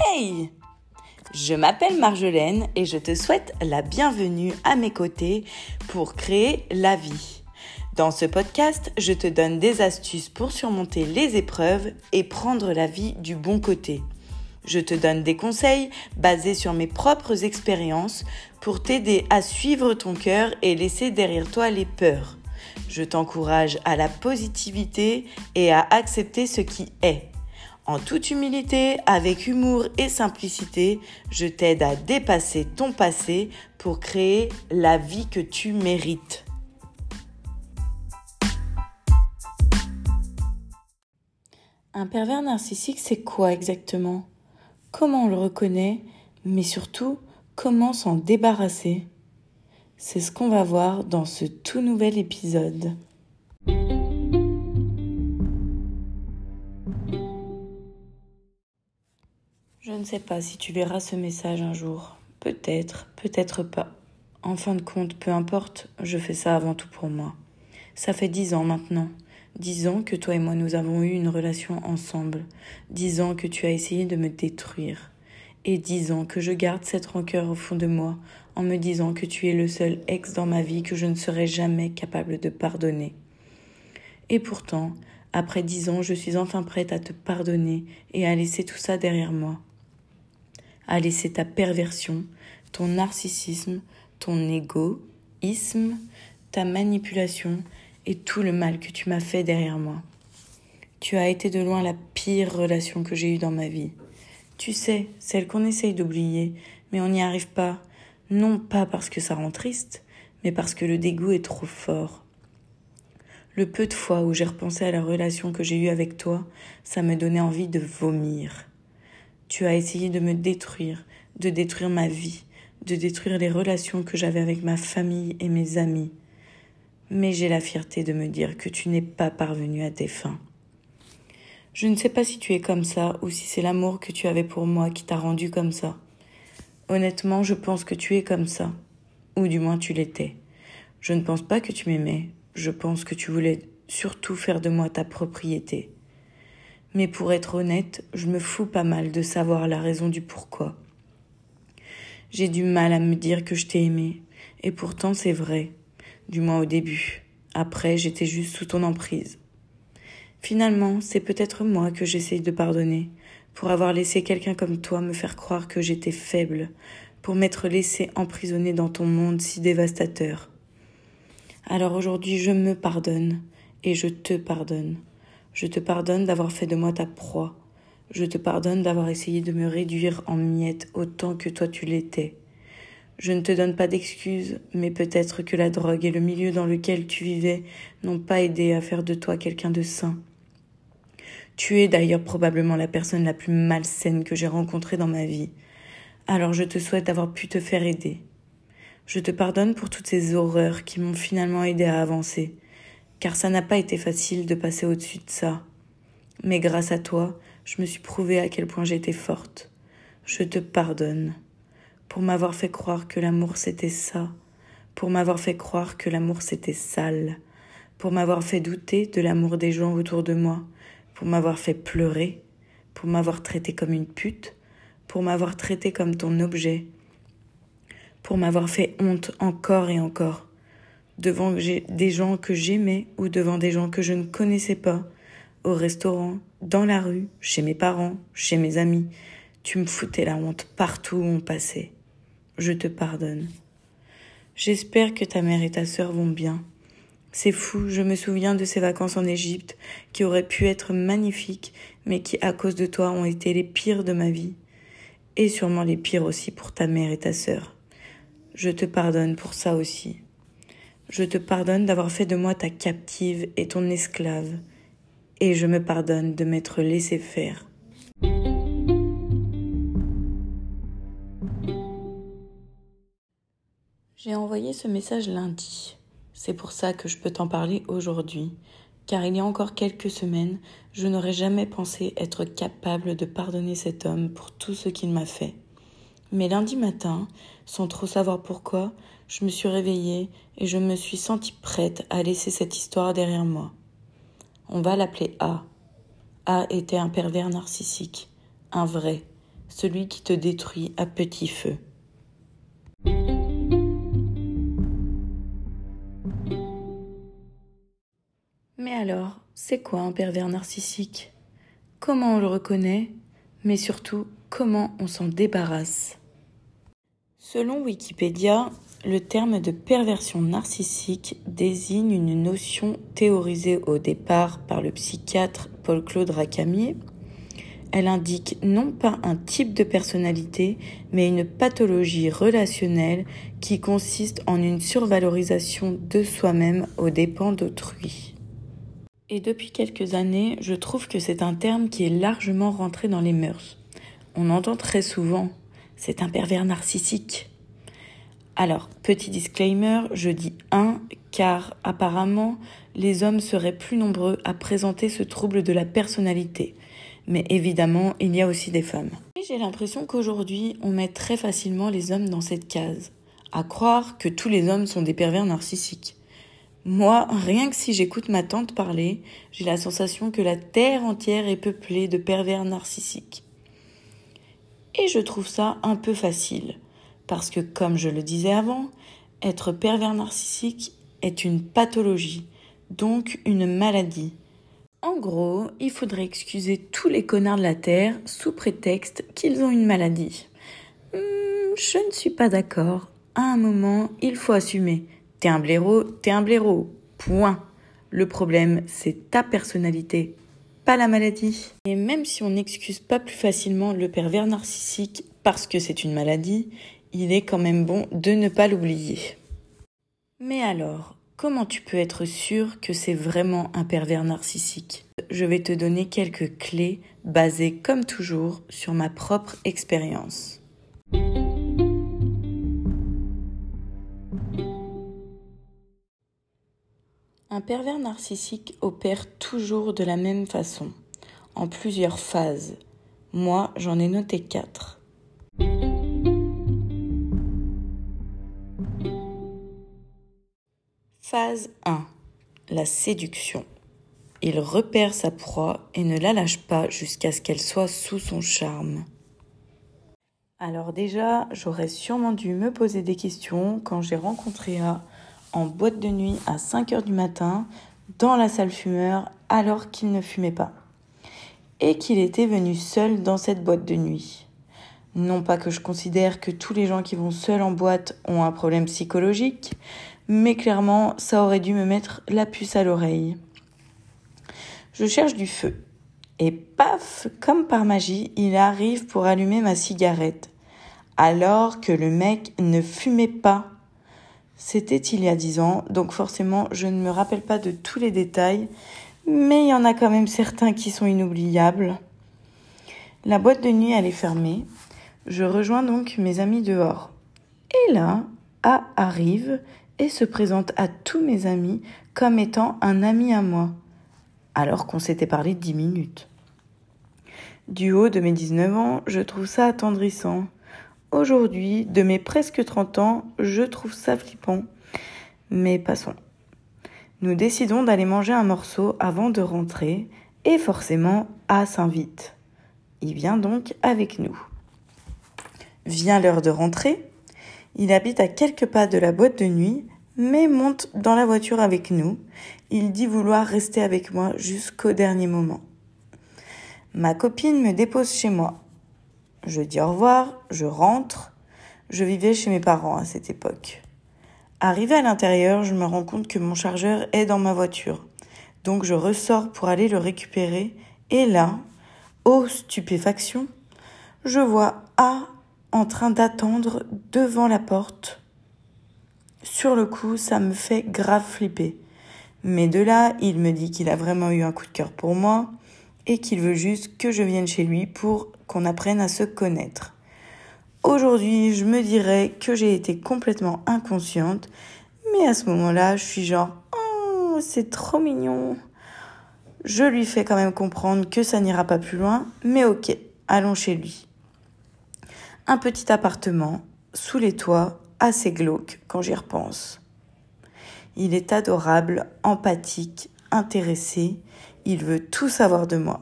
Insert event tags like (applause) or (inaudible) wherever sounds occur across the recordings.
Hey Je m'appelle Marjolaine et je te souhaite la bienvenue à mes côtés pour créer la vie. Dans ce podcast, je te donne des astuces pour surmonter les épreuves et prendre la vie du bon côté. Je te donne des conseils basés sur mes propres expériences pour t'aider à suivre ton cœur et laisser derrière toi les peurs. Je t'encourage à la positivité et à accepter ce qui est. En toute humilité, avec humour et simplicité, je t'aide à dépasser ton passé pour créer la vie que tu mérites. Un pervers narcissique, c'est quoi exactement? Comment on le reconnaît Mais surtout, comment s'en débarrasser? C'est ce qu'on va voir dans ce tout nouvel épisode. Ne sais pas si tu verras ce message un jour. Peut-être, peut-être pas. En fin de compte, peu importe, je fais ça avant tout pour moi. Ça fait dix ans maintenant. Dix ans que toi et moi nous avons eu une relation ensemble. Dix ans que tu as essayé de me détruire. Et dix ans que je garde cette rancœur au fond de moi en me disant que tu es le seul ex dans ma vie que je ne serai jamais capable de pardonner. Et pourtant, après dix ans, je suis enfin prête à te pardonner et à laisser tout ça derrière moi à laisser ta perversion, ton narcissisme, ton égoïsme, ta manipulation et tout le mal que tu m'as fait derrière moi. Tu as été de loin la pire relation que j'ai eue dans ma vie. Tu sais, celle qu'on essaye d'oublier, mais on n'y arrive pas, non pas parce que ça rend triste, mais parce que le dégoût est trop fort. Le peu de fois où j'ai repensé à la relation que j'ai eue avec toi, ça me donnait envie de vomir. Tu as essayé de me détruire, de détruire ma vie, de détruire les relations que j'avais avec ma famille et mes amis. Mais j'ai la fierté de me dire que tu n'es pas parvenu à tes fins. Je ne sais pas si tu es comme ça ou si c'est l'amour que tu avais pour moi qui t'a rendu comme ça. Honnêtement, je pense que tu es comme ça. Ou du moins tu l'étais. Je ne pense pas que tu m'aimais. Je pense que tu voulais surtout faire de moi ta propriété. Mais pour être honnête, je me fous pas mal de savoir la raison du pourquoi. J'ai du mal à me dire que je t'ai aimé, et pourtant c'est vrai, du moins au début. Après, j'étais juste sous ton emprise. Finalement, c'est peut-être moi que j'essaye de pardonner, pour avoir laissé quelqu'un comme toi me faire croire que j'étais faible, pour m'être laissé emprisonner dans ton monde si dévastateur. Alors aujourd'hui, je me pardonne, et je te pardonne. Je te pardonne d'avoir fait de moi ta proie. Je te pardonne d'avoir essayé de me réduire en miettes autant que toi tu l'étais. Je ne te donne pas d'excuses, mais peut-être que la drogue et le milieu dans lequel tu vivais n'ont pas aidé à faire de toi quelqu'un de sain. Tu es d'ailleurs probablement la personne la plus malsaine que j'ai rencontrée dans ma vie. Alors je te souhaite d'avoir pu te faire aider. Je te pardonne pour toutes ces horreurs qui m'ont finalement aidé à avancer car ça n'a pas été facile de passer au-dessus de ça. Mais grâce à toi, je me suis prouvé à quel point j'étais forte. Je te pardonne. Pour m'avoir fait croire que l'amour c'était ça, pour m'avoir fait croire que l'amour c'était sale, pour m'avoir fait douter de l'amour des gens autour de moi, pour m'avoir fait pleurer, pour m'avoir traité comme une pute, pour m'avoir traité comme ton objet, pour m'avoir fait honte encore et encore, devant des gens que j'aimais ou devant des gens que je ne connaissais pas, au restaurant, dans la rue, chez mes parents, chez mes amis. Tu me foutais la honte partout où on passait. Je te pardonne. J'espère que ta mère et ta sœur vont bien. C'est fou, je me souviens de ces vacances en Égypte qui auraient pu être magnifiques, mais qui, à cause de toi, ont été les pires de ma vie. Et sûrement les pires aussi pour ta mère et ta sœur. Je te pardonne pour ça aussi. Je te pardonne d'avoir fait de moi ta captive et ton esclave, et je me pardonne de m'être laissé faire. J'ai envoyé ce message lundi. C'est pour ça que je peux t'en parler aujourd'hui, car il y a encore quelques semaines, je n'aurais jamais pensé être capable de pardonner cet homme pour tout ce qu'il m'a fait. Mais lundi matin, sans trop savoir pourquoi, je me suis réveillée et je me suis sentie prête à laisser cette histoire derrière moi. On va l'appeler A. A était un pervers narcissique, un vrai, celui qui te détruit à petit feu. Mais alors, c'est quoi un pervers narcissique? Comment on le reconnaît? Mais surtout, comment on s'en débarrasse? Selon Wikipédia, le terme de perversion narcissique désigne une notion théorisée au départ par le psychiatre Paul-Claude Racamier. Elle indique non pas un type de personnalité, mais une pathologie relationnelle qui consiste en une survalorisation de soi-même aux dépens d'autrui. Et depuis quelques années, je trouve que c'est un terme qui est largement rentré dans les mœurs. On entend très souvent c'est un pervers narcissique. Alors, petit disclaimer, je dis un car apparemment les hommes seraient plus nombreux à présenter ce trouble de la personnalité. Mais évidemment, il y a aussi des femmes. J'ai l'impression qu'aujourd'hui, on met très facilement les hommes dans cette case, à croire que tous les hommes sont des pervers narcissiques. Moi, rien que si j'écoute ma tante parler, j'ai la sensation que la terre entière est peuplée de pervers narcissiques. Et je trouve ça un peu facile, parce que comme je le disais avant, être pervers narcissique est une pathologie, donc une maladie. En gros, il faudrait excuser tous les connards de la Terre sous prétexte qu'ils ont une maladie. Hmm, je ne suis pas d'accord. À un moment, il faut assumer. T'es un blaireau, t'es un blaireau. Point. Le problème, c'est ta personnalité, la maladie. Et même si on n'excuse pas plus facilement le pervers narcissique parce que c'est une maladie, il est quand même bon de ne pas l'oublier. Mais alors, comment tu peux être sûr que c'est vraiment un pervers narcissique? Je vais te donner quelques clés basées comme toujours sur ma propre expérience. Pervers narcissique opère toujours de la même façon, en plusieurs phases. Moi, j'en ai noté quatre. Phase 1. La séduction. Il repère sa proie et ne la lâche pas jusqu'à ce qu'elle soit sous son charme. Alors déjà, j'aurais sûrement dû me poser des questions quand j'ai rencontré A en boîte de nuit à 5 heures du matin dans la salle fumeur alors qu'il ne fumait pas et qu'il était venu seul dans cette boîte de nuit. Non pas que je considère que tous les gens qui vont seuls en boîte ont un problème psychologique, mais clairement ça aurait dû me mettre la puce à l'oreille. Je cherche du feu. Et paf, comme par magie, il arrive pour allumer ma cigarette. Alors que le mec ne fumait pas c'était il y a dix ans, donc forcément je ne me rappelle pas de tous les détails, mais il y en a quand même certains qui sont inoubliables. La boîte de nuit elle est fermée. Je rejoins donc mes amis dehors. Et là, A arrive et se présente à tous mes amis comme étant un ami à moi, alors qu'on s'était parlé dix minutes. Du haut de mes 19 ans, je trouve ça attendrissant. Aujourd'hui, de mes presque 30 ans, je trouve ça flippant. Mais passons. Nous décidons d'aller manger un morceau avant de rentrer et forcément A s'invite. Il vient donc avec nous. Vient l'heure de rentrer. Il habite à quelques pas de la boîte de nuit, mais monte dans la voiture avec nous. Il dit vouloir rester avec moi jusqu'au dernier moment. Ma copine me dépose chez moi. Je dis au revoir, je rentre. Je vivais chez mes parents à cette époque. Arrivé à l'intérieur, je me rends compte que mon chargeur est dans ma voiture. Donc je ressors pour aller le récupérer et là, ô stupéfaction, je vois A en train d'attendre devant la porte. Sur le coup, ça me fait grave flipper. Mais de là, il me dit qu'il a vraiment eu un coup de cœur pour moi et qu'il veut juste que je vienne chez lui pour qu'on apprenne à se connaître. Aujourd'hui, je me dirais que j'ai été complètement inconsciente, mais à ce moment-là, je suis genre Oh, c'est trop mignon. Je lui fais quand même comprendre que ça n'ira pas plus loin, mais ok, allons chez lui. Un petit appartement, sous les toits, assez glauque quand j'y repense. Il est adorable, empathique, intéressé, il veut tout savoir de moi.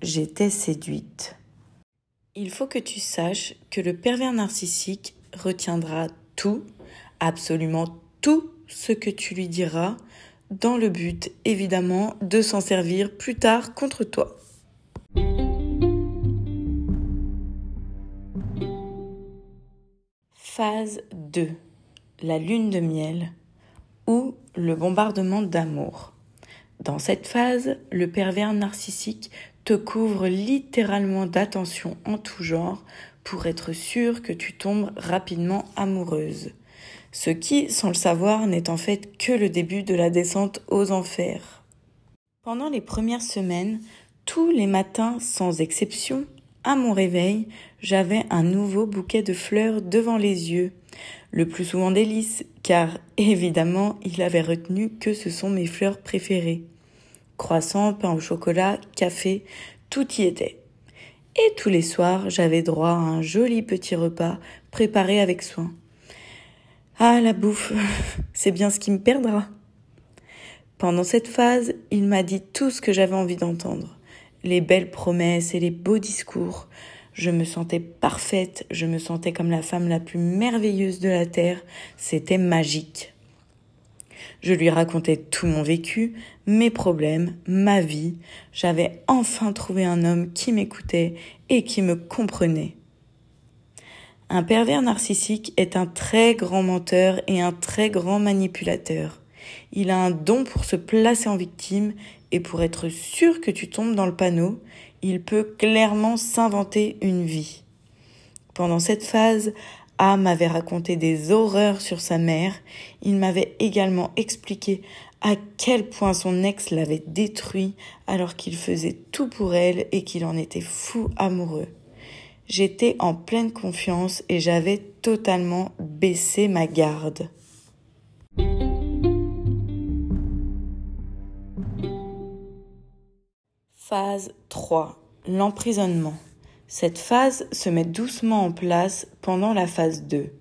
J'étais séduite. Il faut que tu saches que le pervers narcissique retiendra tout, absolument tout ce que tu lui diras, dans le but évidemment de s'en servir plus tard contre toi. Phase 2. La lune de miel ou le bombardement d'amour. Dans cette phase, le pervers narcissique te couvre littéralement d'attention en tout genre pour être sûr que tu tombes rapidement amoureuse. Ce qui, sans le savoir, n'est en fait que le début de la descente aux enfers. Pendant les premières semaines, tous les matins sans exception, à mon réveil, j'avais un nouveau bouquet de fleurs devant les yeux, le plus souvent des car (laughs) évidemment il avait retenu que ce sont mes fleurs préférées. Croissant, pain au chocolat, café, tout y était. Et tous les soirs, j'avais droit à un joli petit repas préparé avec soin. Ah, la bouffe, (laughs) c'est bien ce qui me perdra. Pendant cette phase, il m'a dit tout ce que j'avais envie d'entendre les belles promesses et les beaux discours. Je me sentais parfaite, je me sentais comme la femme la plus merveilleuse de la Terre, c'était magique. Je lui racontais tout mon vécu, mes problèmes, ma vie. J'avais enfin trouvé un homme qui m'écoutait et qui me comprenait. Un pervers narcissique est un très grand menteur et un très grand manipulateur. Il a un don pour se placer en victime et pour être sûr que tu tombes dans le panneau, il peut clairement s'inventer une vie. Pendant cette phase, A m'avait raconté des horreurs sur sa mère. Il m'avait également expliqué à quel point son ex l'avait détruit alors qu'il faisait tout pour elle et qu'il en était fou amoureux. J'étais en pleine confiance et j'avais totalement baissé ma garde. Phase 3. L'emprisonnement. Cette phase se met doucement en place pendant la phase 2.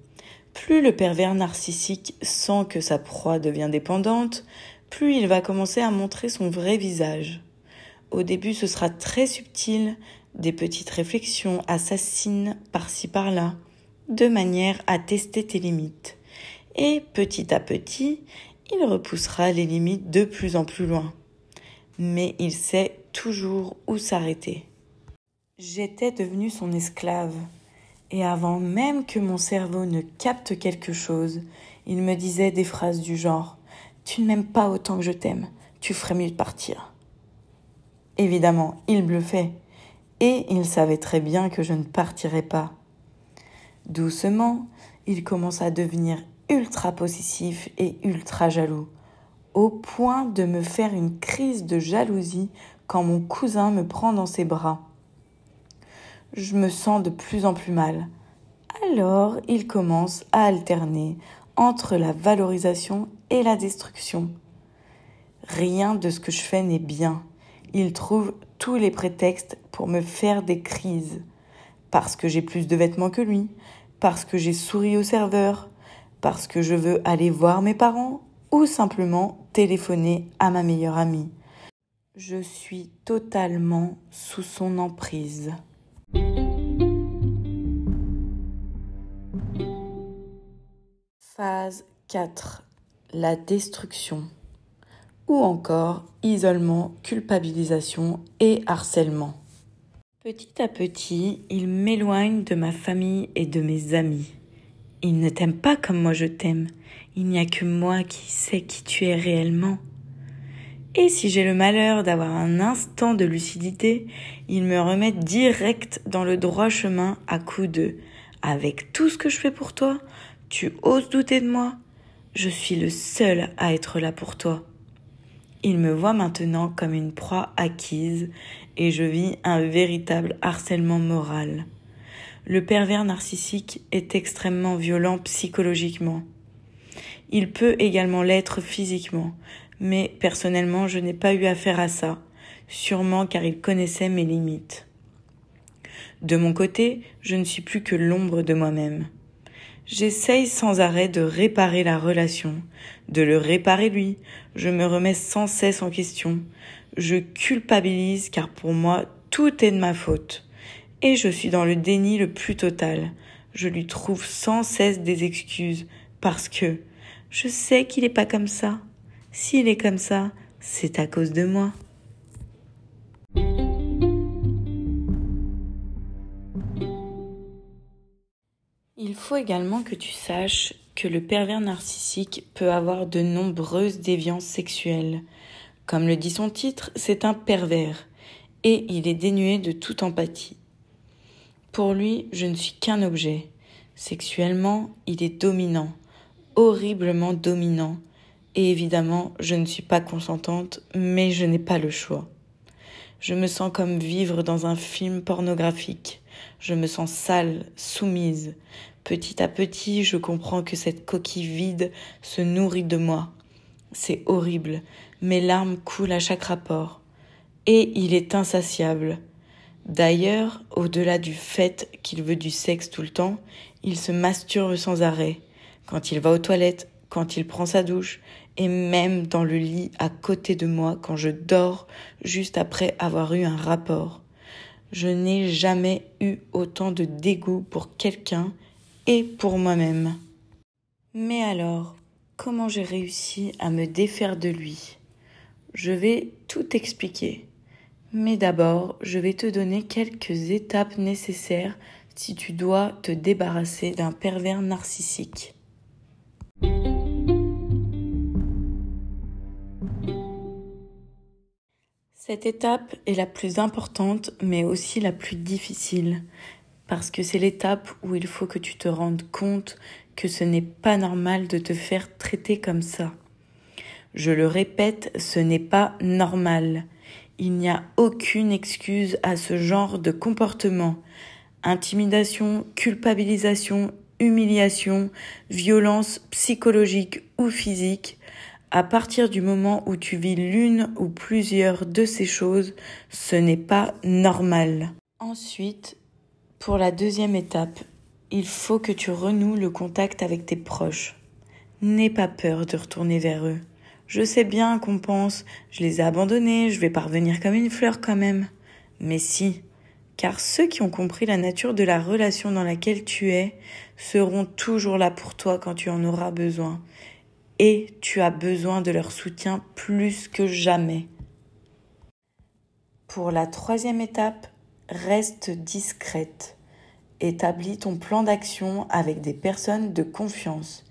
Plus le pervers narcissique sent que sa proie devient dépendante, plus il va commencer à montrer son vrai visage. Au début, ce sera très subtil, des petites réflexions assassines par-ci par-là, de manière à tester tes limites. Et petit à petit, il repoussera les limites de plus en plus loin. Mais il sait toujours où s'arrêter. J'étais devenue son esclave, et avant même que mon cerveau ne capte quelque chose, il me disait des phrases du genre Tu ne m'aimes pas autant que je t'aime, tu ferais mieux de partir. Évidemment, il bluffait, et il savait très bien que je ne partirais pas. Doucement, il commence à devenir ultra possessif et ultra jaloux, au point de me faire une crise de jalousie quand mon cousin me prend dans ses bras. Je me sens de plus en plus mal. Alors il commence à alterner entre la valorisation et la destruction. Rien de ce que je fais n'est bien. Il trouve tous les prétextes pour me faire des crises. Parce que j'ai plus de vêtements que lui, parce que j'ai souri au serveur, parce que je veux aller voir mes parents ou simplement téléphoner à ma meilleure amie. Je suis totalement sous son emprise. Phase 4. La destruction. Ou encore isolement, culpabilisation et harcèlement. Petit à petit, il m'éloigne de ma famille et de mes amis. Il ne t'aime pas comme moi je t'aime. Il n'y a que moi qui sais qui tu es réellement. Et si j'ai le malheur d'avoir un instant de lucidité, il me remet direct dans le droit chemin à coup de avec tout ce que je fais pour toi, tu oses douter de moi Je suis le seul à être là pour toi. Il me voit maintenant comme une proie acquise et je vis un véritable harcèlement moral. Le pervers narcissique est extrêmement violent psychologiquement. Il peut également l'être physiquement, mais personnellement je n'ai pas eu affaire à ça, sûrement car il connaissait mes limites. De mon côté, je ne suis plus que l'ombre de moi-même. J'essaye sans arrêt de réparer la relation, de le réparer lui, je me remets sans cesse en question, je culpabilise car pour moi tout est de ma faute. Et je suis dans le déni le plus total. Je lui trouve sans cesse des excuses parce que je sais qu'il n'est pas comme ça. S'il est comme ça, c'est à cause de moi. Il faut également que tu saches que le pervers narcissique peut avoir de nombreuses déviances sexuelles. Comme le dit son titre, c'est un pervers et il est dénué de toute empathie. Pour lui, je ne suis qu'un objet. Sexuellement, il est dominant, horriblement dominant, et évidemment, je ne suis pas consentante, mais je n'ai pas le choix. Je me sens comme vivre dans un film pornographique. Je me sens sale, soumise. Petit à petit, je comprends que cette coquille vide se nourrit de moi. C'est horrible. Mes larmes coulent à chaque rapport. Et il est insatiable. D'ailleurs, au-delà du fait qu'il veut du sexe tout le temps, il se masturbe sans arrêt. Quand il va aux toilettes, quand il prend sa douche, et même dans le lit à côté de moi quand je dors juste après avoir eu un rapport. Je n'ai jamais eu autant de dégoût pour quelqu'un et pour moi-même. Mais alors, comment j'ai réussi à me défaire de lui? Je vais tout expliquer. Mais d'abord, je vais te donner quelques étapes nécessaires si tu dois te débarrasser d'un pervers narcissique. Cette étape est la plus importante, mais aussi la plus difficile, parce que c'est l'étape où il faut que tu te rendes compte que ce n'est pas normal de te faire traiter comme ça. Je le répète, ce n'est pas normal. Il n'y a aucune excuse à ce genre de comportement. Intimidation, culpabilisation, humiliation, violence psychologique ou physique, à partir du moment où tu vis l'une ou plusieurs de ces choses, ce n'est pas normal. Ensuite, pour la deuxième étape, il faut que tu renoues le contact avec tes proches. N'aie pas peur de retourner vers eux. Je sais bien qu'on pense, je les ai abandonnés, je vais parvenir comme une fleur quand même. Mais si, car ceux qui ont compris la nature de la relation dans laquelle tu es seront toujours là pour toi quand tu en auras besoin. Et tu as besoin de leur soutien plus que jamais. Pour la troisième étape, reste discrète. Établis ton plan d'action avec des personnes de confiance.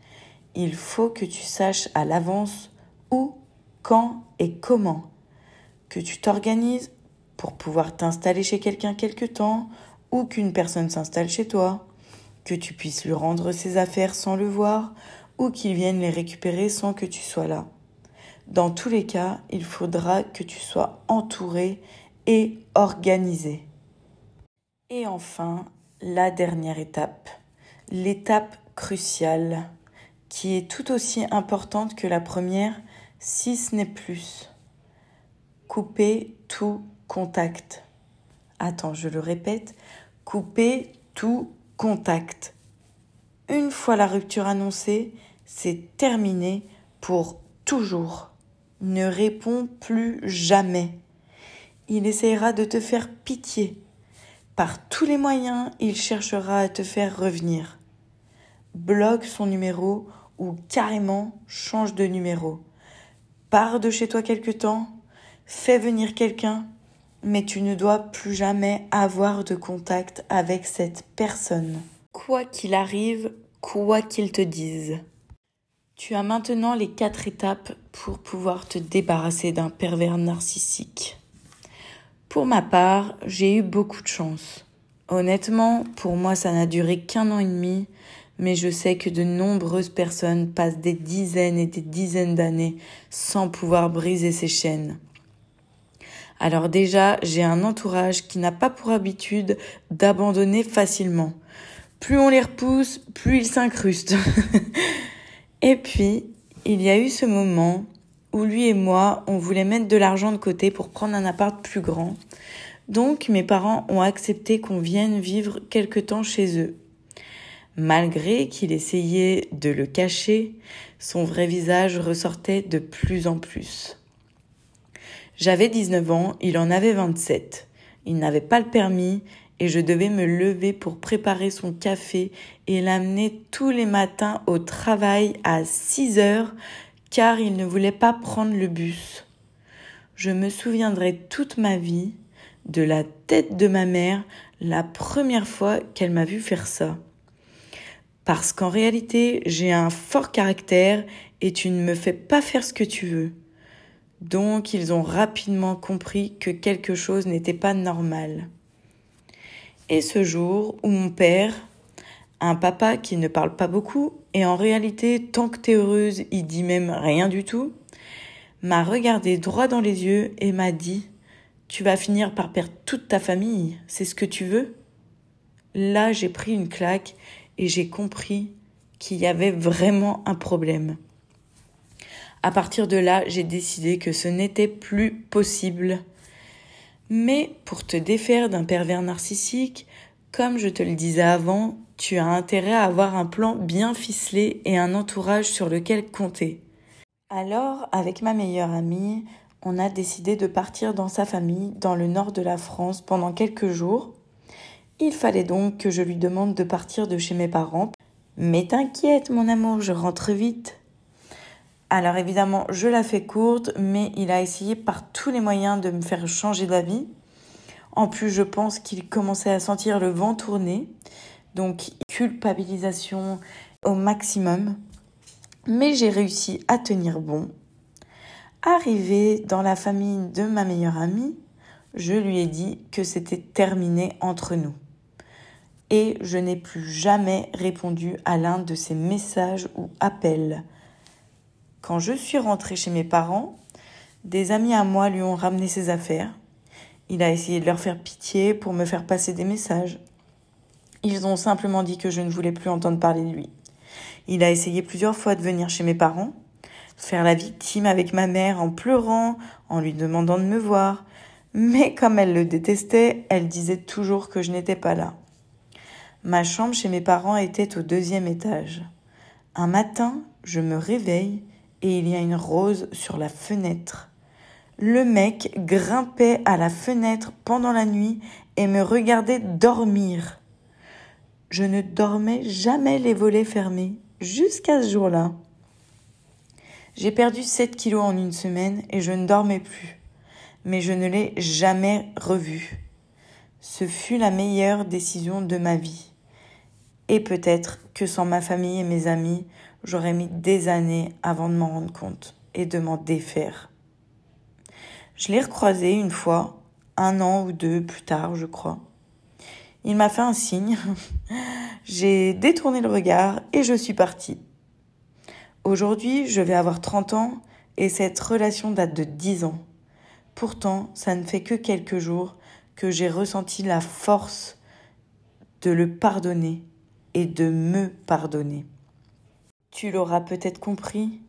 Il faut que tu saches à l'avance où, quand et comment. Que tu t'organises pour pouvoir t'installer chez quelqu'un quelque temps ou qu'une personne s'installe chez toi. Que tu puisses lui rendre ses affaires sans le voir ou qu'il vienne les récupérer sans que tu sois là. Dans tous les cas, il faudra que tu sois entouré et organisé. Et enfin, la dernière étape, l'étape cruciale, qui est tout aussi importante que la première, si ce n'est plus. Couper tout contact. Attends, je le répète, couper tout contact. Une fois la rupture annoncée, c'est terminé pour toujours. Ne réponds plus jamais. Il essayera de te faire pitié. Par tous les moyens, il cherchera à te faire revenir. Bloque son numéro ou carrément change de numéro pars de chez toi quelque temps, fais venir quelqu'un, mais tu ne dois plus jamais avoir de contact avec cette personne. Quoi qu'il arrive, quoi qu'il te dise. Tu as maintenant les quatre étapes pour pouvoir te débarrasser d'un pervers narcissique. Pour ma part, j'ai eu beaucoup de chance. Honnêtement, pour moi, ça n'a duré qu'un an et demi, mais je sais que de nombreuses personnes passent des dizaines et des dizaines d'années sans pouvoir briser ces chaînes. Alors déjà, j'ai un entourage qui n'a pas pour habitude d'abandonner facilement. Plus on les repousse, plus ils s'incrustent. (laughs) et puis, il y a eu ce moment où lui et moi, on voulait mettre de l'argent de côté pour prendre un appart plus grand. Donc mes parents ont accepté qu'on vienne vivre quelque temps chez eux. Malgré qu'il essayait de le cacher, son vrai visage ressortait de plus en plus. J'avais 19 ans, il en avait 27. Il n'avait pas le permis et je devais me lever pour préparer son café et l'amener tous les matins au travail à 6 heures car il ne voulait pas prendre le bus. Je me souviendrai toute ma vie de la tête de ma mère la première fois qu'elle m'a vu faire ça. Parce qu'en réalité, j'ai un fort caractère et tu ne me fais pas faire ce que tu veux. Donc ils ont rapidement compris que quelque chose n'était pas normal. Et ce jour où mon père, un papa qui ne parle pas beaucoup, et en réalité, tant que t'es heureuse, il dit même rien du tout, m'a regardé droit dans les yeux et m'a dit Tu vas finir par perdre toute ta famille, c'est ce que tu veux? Là, j'ai pris une claque et j'ai compris qu'il y avait vraiment un problème. À partir de là, j'ai décidé que ce n'était plus possible. Mais pour te défaire d'un pervers narcissique, comme je te le disais avant, tu as intérêt à avoir un plan bien ficelé et un entourage sur lequel compter. Alors, avec ma meilleure amie, on a décidé de partir dans sa famille dans le nord de la France pendant quelques jours. Il fallait donc que je lui demande de partir de chez mes parents. Mais t'inquiète, mon amour, je rentre vite. Alors évidemment, je la fais courte, mais il a essayé par tous les moyens de me faire changer d'avis. En plus, je pense qu'il commençait à sentir le vent tourner. Donc, culpabilisation au maximum. Mais j'ai réussi à tenir bon. Arrivé dans la famille de ma meilleure amie, je lui ai dit que c'était terminé entre nous. Et je n'ai plus jamais répondu à l'un de ses messages ou appels. Quand je suis rentrée chez mes parents, des amis à moi lui ont ramené ses affaires. Il a essayé de leur faire pitié pour me faire passer des messages. Ils ont simplement dit que je ne voulais plus entendre parler de lui. Il a essayé plusieurs fois de venir chez mes parents, faire la victime avec ma mère en pleurant, en lui demandant de me voir. Mais comme elle le détestait, elle disait toujours que je n'étais pas là. Ma chambre chez mes parents était au deuxième étage. Un matin, je me réveille et il y a une rose sur la fenêtre. Le mec grimpait à la fenêtre pendant la nuit et me regardait dormir. Je ne dormais jamais les volets fermés jusqu'à ce jour-là. J'ai perdu 7 kilos en une semaine et je ne dormais plus. Mais je ne l'ai jamais revu. Ce fut la meilleure décision de ma vie. Et peut-être que sans ma famille et mes amis, j'aurais mis des années avant de m'en rendre compte et de m'en défaire. Je l'ai recroisé une fois, un an ou deux plus tard, je crois. Il m'a fait un signe, (laughs) j'ai détourné le regard et je suis partie. Aujourd'hui, je vais avoir 30 ans et cette relation date de 10 ans. Pourtant, ça ne fait que quelques jours que j'ai ressenti la force de le pardonner et de me pardonner. Tu l'auras peut-être compris,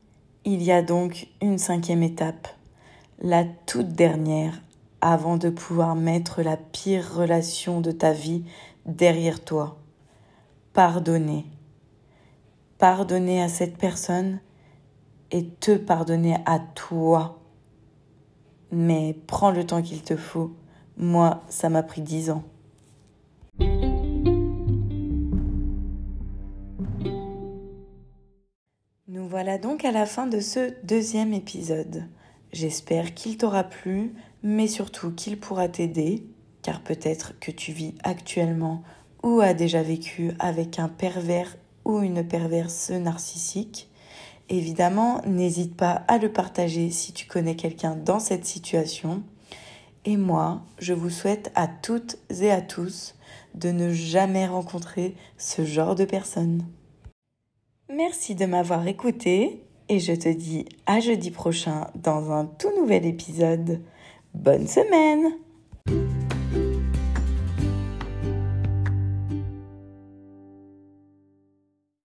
il y a donc une cinquième étape, la toute dernière, avant de pouvoir mettre la pire relation de ta vie derrière toi. Pardonner. Pardonner à cette personne et te pardonner à toi. Mais prends le temps qu'il te faut. Moi, ça m'a pris dix ans. Voilà donc à la fin de ce deuxième épisode. J'espère qu'il t'aura plu, mais surtout qu'il pourra t'aider, car peut-être que tu vis actuellement ou as déjà vécu avec un pervers ou une perverse narcissique. Évidemment, n'hésite pas à le partager si tu connais quelqu'un dans cette situation. Et moi, je vous souhaite à toutes et à tous de ne jamais rencontrer ce genre de personnes. Merci de m'avoir écouté et je te dis à jeudi prochain dans un tout nouvel épisode. Bonne semaine